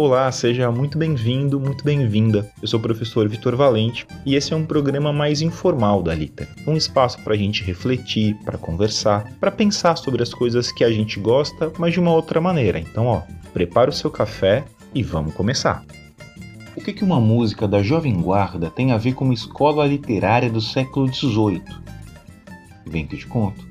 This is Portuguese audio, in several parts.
Olá, seja muito bem-vindo, muito bem-vinda. Eu sou o professor Vitor Valente e esse é um programa mais informal da Liter. Um espaço para a gente refletir, para conversar, para pensar sobre as coisas que a gente gosta, mas de uma outra maneira. Então, ó, prepara o seu café e vamos começar. O que, uma música da Jovem Guarda tem a ver com uma escola literária do século XVIII? Vem que eu te conto.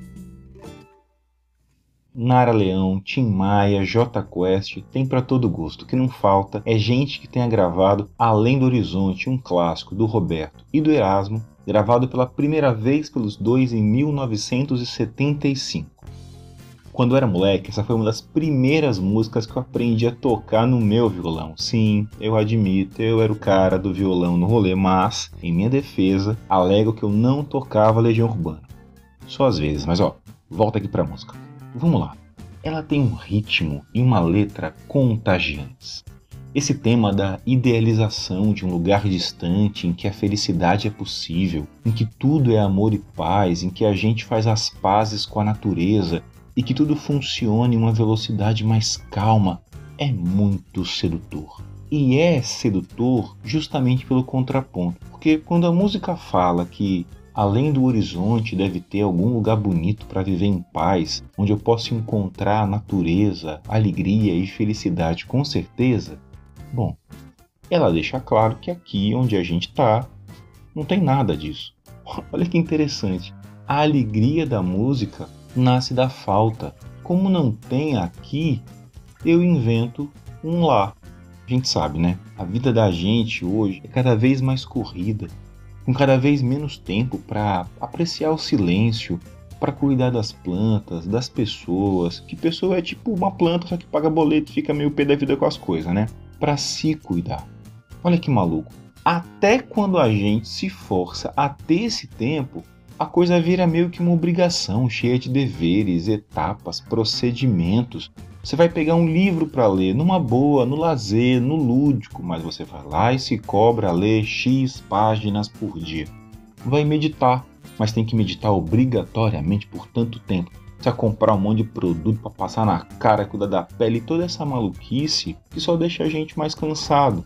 Nara Leão, Tim Maia, J Quest, tem para todo gosto. O que não falta é gente que tenha gravado Além do Horizonte, um clássico do Roberto e do Erasmo, gravado pela primeira vez pelos dois em 1975. Quando eu era moleque, essa foi uma das primeiras músicas que eu aprendi a tocar no meu violão. Sim, eu admito, eu era o cara do violão no rolê, mas, em minha defesa, alego que eu não tocava Legião Urbana. Só às vezes, mas ó, volta aqui pra música. Vamos lá. Ela tem um ritmo e uma letra contagiantes. Esse tema da idealização de um lugar distante em que a felicidade é possível, em que tudo é amor e paz, em que a gente faz as pazes com a natureza e que tudo funciona em uma velocidade mais calma, é muito sedutor. E é sedutor justamente pelo contraponto, porque quando a música fala que Além do horizonte, deve ter algum lugar bonito para viver em paz, onde eu possa encontrar natureza, alegria e felicidade com certeza. Bom, ela deixa claro que aqui onde a gente está não tem nada disso. Olha que interessante. A alegria da música nasce da falta. Como não tem aqui, eu invento um lá. A gente sabe, né? A vida da gente hoje é cada vez mais corrida com cada vez menos tempo para apreciar o silêncio, para cuidar das plantas, das pessoas. Que pessoa é tipo uma planta, só que paga boleto e fica meio pé da vida com as coisas, né? Para se cuidar. Olha que maluco. Até quando a gente se força a ter esse tempo, a coisa vira meio que uma obrigação, cheia de deveres, etapas, procedimentos, você vai pegar um livro para ler numa boa, no lazer, no lúdico, mas você vai lá e se cobra a ler X páginas por dia. Vai meditar, mas tem que meditar obrigatoriamente por tanto tempo. Você vai comprar um monte de produto para passar na cara, cuidar da pele toda essa maluquice que só deixa a gente mais cansado.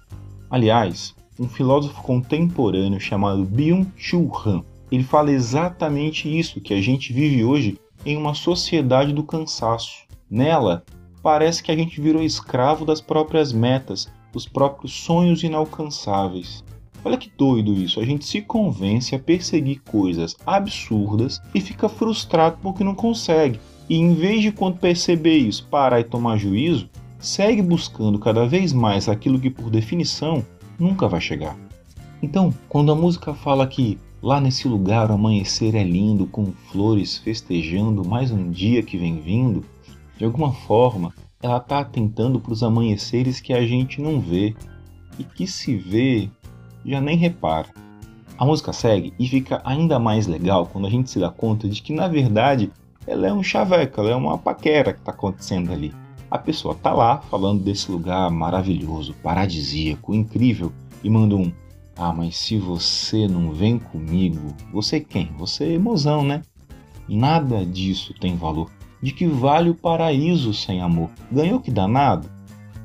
Aliás, um filósofo contemporâneo chamado Byung-Chul Han, ele fala exatamente isso, que a gente vive hoje em uma sociedade do cansaço. Nela, parece que a gente virou escravo das próprias metas, dos próprios sonhos inalcançáveis. Olha que doido isso, a gente se convence a perseguir coisas absurdas e fica frustrado porque não consegue. E em vez de quando perceber isso, parar e tomar juízo, segue buscando cada vez mais aquilo que por definição nunca vai chegar. Então, quando a música fala que lá nesse lugar o amanhecer é lindo com flores festejando mais um dia que vem vindo, de alguma forma, ela está atentando para os amanheceres que a gente não vê e que se vê já nem repara. A música segue e fica ainda mais legal quando a gente se dá conta de que na verdade ela é um chaveco, ela é uma paquera que está acontecendo ali. A pessoa tá lá falando desse lugar maravilhoso, paradisíaco, incrível e manda um ah, mas se você não vem comigo, você quem? Você é mozão, né? Nada disso tem valor de que vale o paraíso sem amor. Ganhou que danado?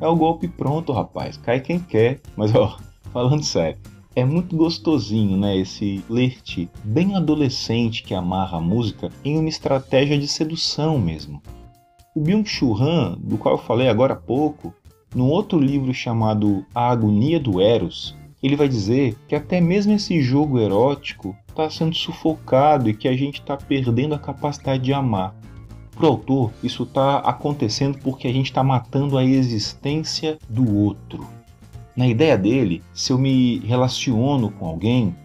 É o golpe pronto, rapaz. Cai quem quer. Mas ó, falando sério, é muito gostosinho, né? Esse flerte bem adolescente que amarra a música em uma estratégia de sedução mesmo. O Byung-Chul Han, do qual eu falei agora há pouco, num outro livro chamado A Agonia do Eros, ele vai dizer que até mesmo esse jogo erótico está sendo sufocado e que a gente está perdendo a capacidade de amar. Para o autor, isso está acontecendo porque a gente está matando a existência do outro. Na ideia dele, se eu me relaciono com alguém,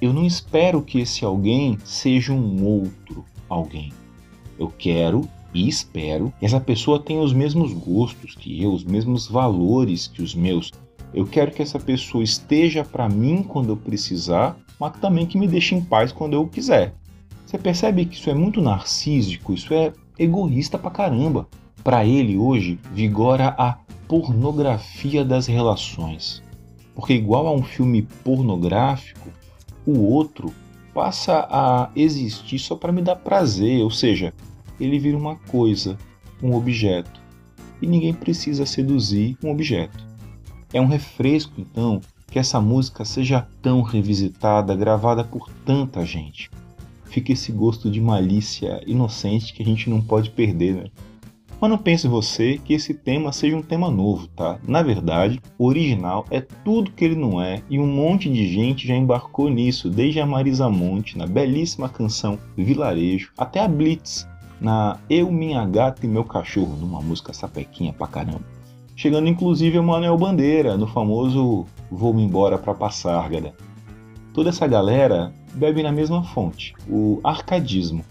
eu não espero que esse alguém seja um outro alguém. Eu quero e espero que essa pessoa tenha os mesmos gostos que eu, os mesmos valores que os meus. Eu quero que essa pessoa esteja para mim quando eu precisar, mas também que me deixe em paz quando eu quiser. Você percebe que isso é muito narcísico, isso é egoísta pra caramba. Para ele hoje vigora a pornografia das relações. Porque igual a um filme pornográfico, o outro passa a existir só para me dar prazer, ou seja, ele vira uma coisa, um objeto. E ninguém precisa seduzir um objeto. É um refresco, então, que essa música seja tão revisitada, gravada por tanta gente. Fica esse gosto de malícia inocente que a gente não pode perder, né? Mas não pense você que esse tema seja um tema novo, tá? Na verdade, o original é tudo que ele não é e um monte de gente já embarcou nisso, desde a Marisa Monte na belíssima canção Vilarejo até a Blitz na Eu, Minha Gata e Meu Cachorro, numa música sapequinha pra caramba. Chegando inclusive a Manuel Bandeira no famoso Vou-me embora pra Passárgada. Toda essa galera bebe na mesma fonte, o arcadismo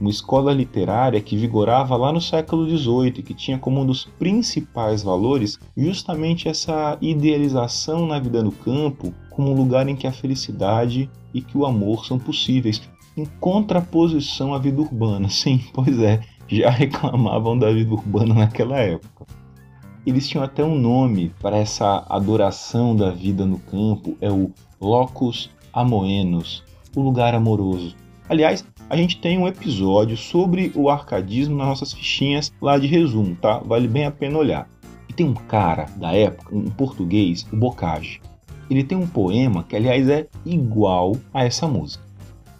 uma escola literária que vigorava lá no século XVIII e que tinha como um dos principais valores justamente essa idealização na vida no campo como um lugar em que a felicidade e que o amor são possíveis, em contraposição à vida urbana. Sim, pois é, já reclamavam da vida urbana naquela época. Eles tinham até um nome para essa adoração da vida no campo, é o locus amoenos, o lugar amoroso. Aliás, a gente tem um episódio sobre o arcadismo nas nossas fichinhas lá de resumo, tá? Vale bem a pena olhar. E tem um cara da época, um português, o Bocage. Ele tem um poema que, aliás, é igual a essa música.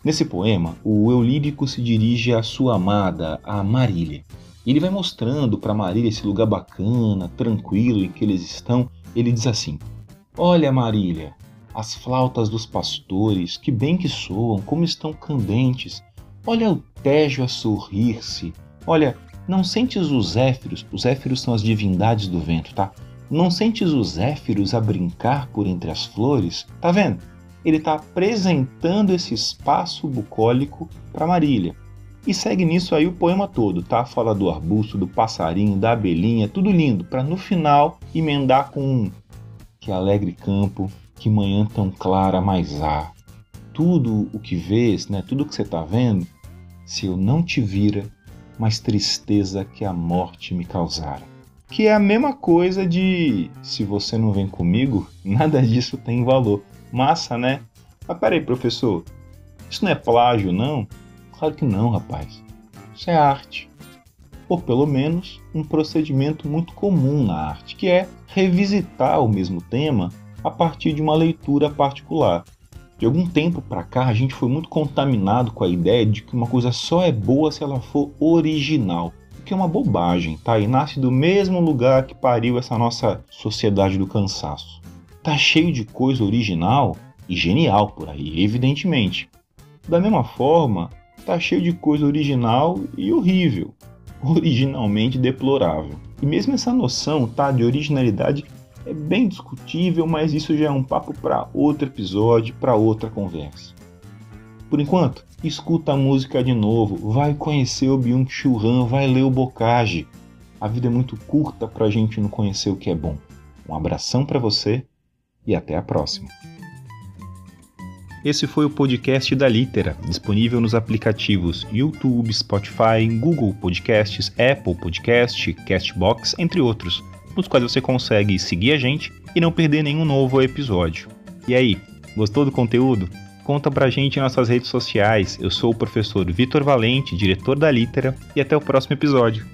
Nesse poema, o eu lírico se dirige à sua amada, a Marília. Ele vai mostrando para Marília esse lugar bacana, tranquilo em que eles estão. Ele diz assim: Olha, Marília, as flautas dos pastores, que bem que soam, como estão candentes. Olha o Tejo a sorrir-se. Olha, não sentes os Zéfiros? Os Zéfiros são as divindades do vento, tá? Não sentes os Zéfiros a brincar por entre as flores? Tá vendo? Ele está apresentando esse espaço bucólico para Marília. E segue nisso aí o poema todo, tá? Fala do arbusto, do passarinho, da abelhinha, tudo lindo, para no final emendar com um que alegre campo, que manhã tão clara mais há. Tudo o que vês, né? Tudo o que você está vendo se eu não te vira, mais tristeza que a morte me causara. Que é a mesma coisa de se você não vem comigo, nada disso tem valor. Massa, né? Mas peraí, professor, isso não é plágio, não? Claro que não, rapaz. Isso é arte. Ou pelo menos um procedimento muito comum na arte, que é revisitar o mesmo tema a partir de uma leitura particular. De algum tempo para cá, a gente foi muito contaminado com a ideia de que uma coisa só é boa se ela for original. O que é uma bobagem, tá? E nasce do mesmo lugar que pariu essa nossa sociedade do cansaço. Tá cheio de coisa original e genial por aí, evidentemente. Da mesma forma, tá cheio de coisa original e horrível, originalmente deplorável. E mesmo essa noção, tá, de originalidade é bem discutível, mas isso já é um papo para outro episódio, para outra conversa. Por enquanto, escuta a música de novo, vai conhecer o Byung-Chul Han, vai ler o Bocage. A vida é muito curta para a gente não conhecer o que é bom. Um abração para você e até a próxima. Esse foi o podcast da Litera, disponível nos aplicativos YouTube, Spotify, Google Podcasts, Apple Podcast, Castbox, entre outros nos quais você consegue seguir a gente e não perder nenhum novo episódio. E aí, gostou do conteúdo? Conta pra gente em nossas redes sociais. Eu sou o professor Vitor Valente, diretor da Litera, e até o próximo episódio.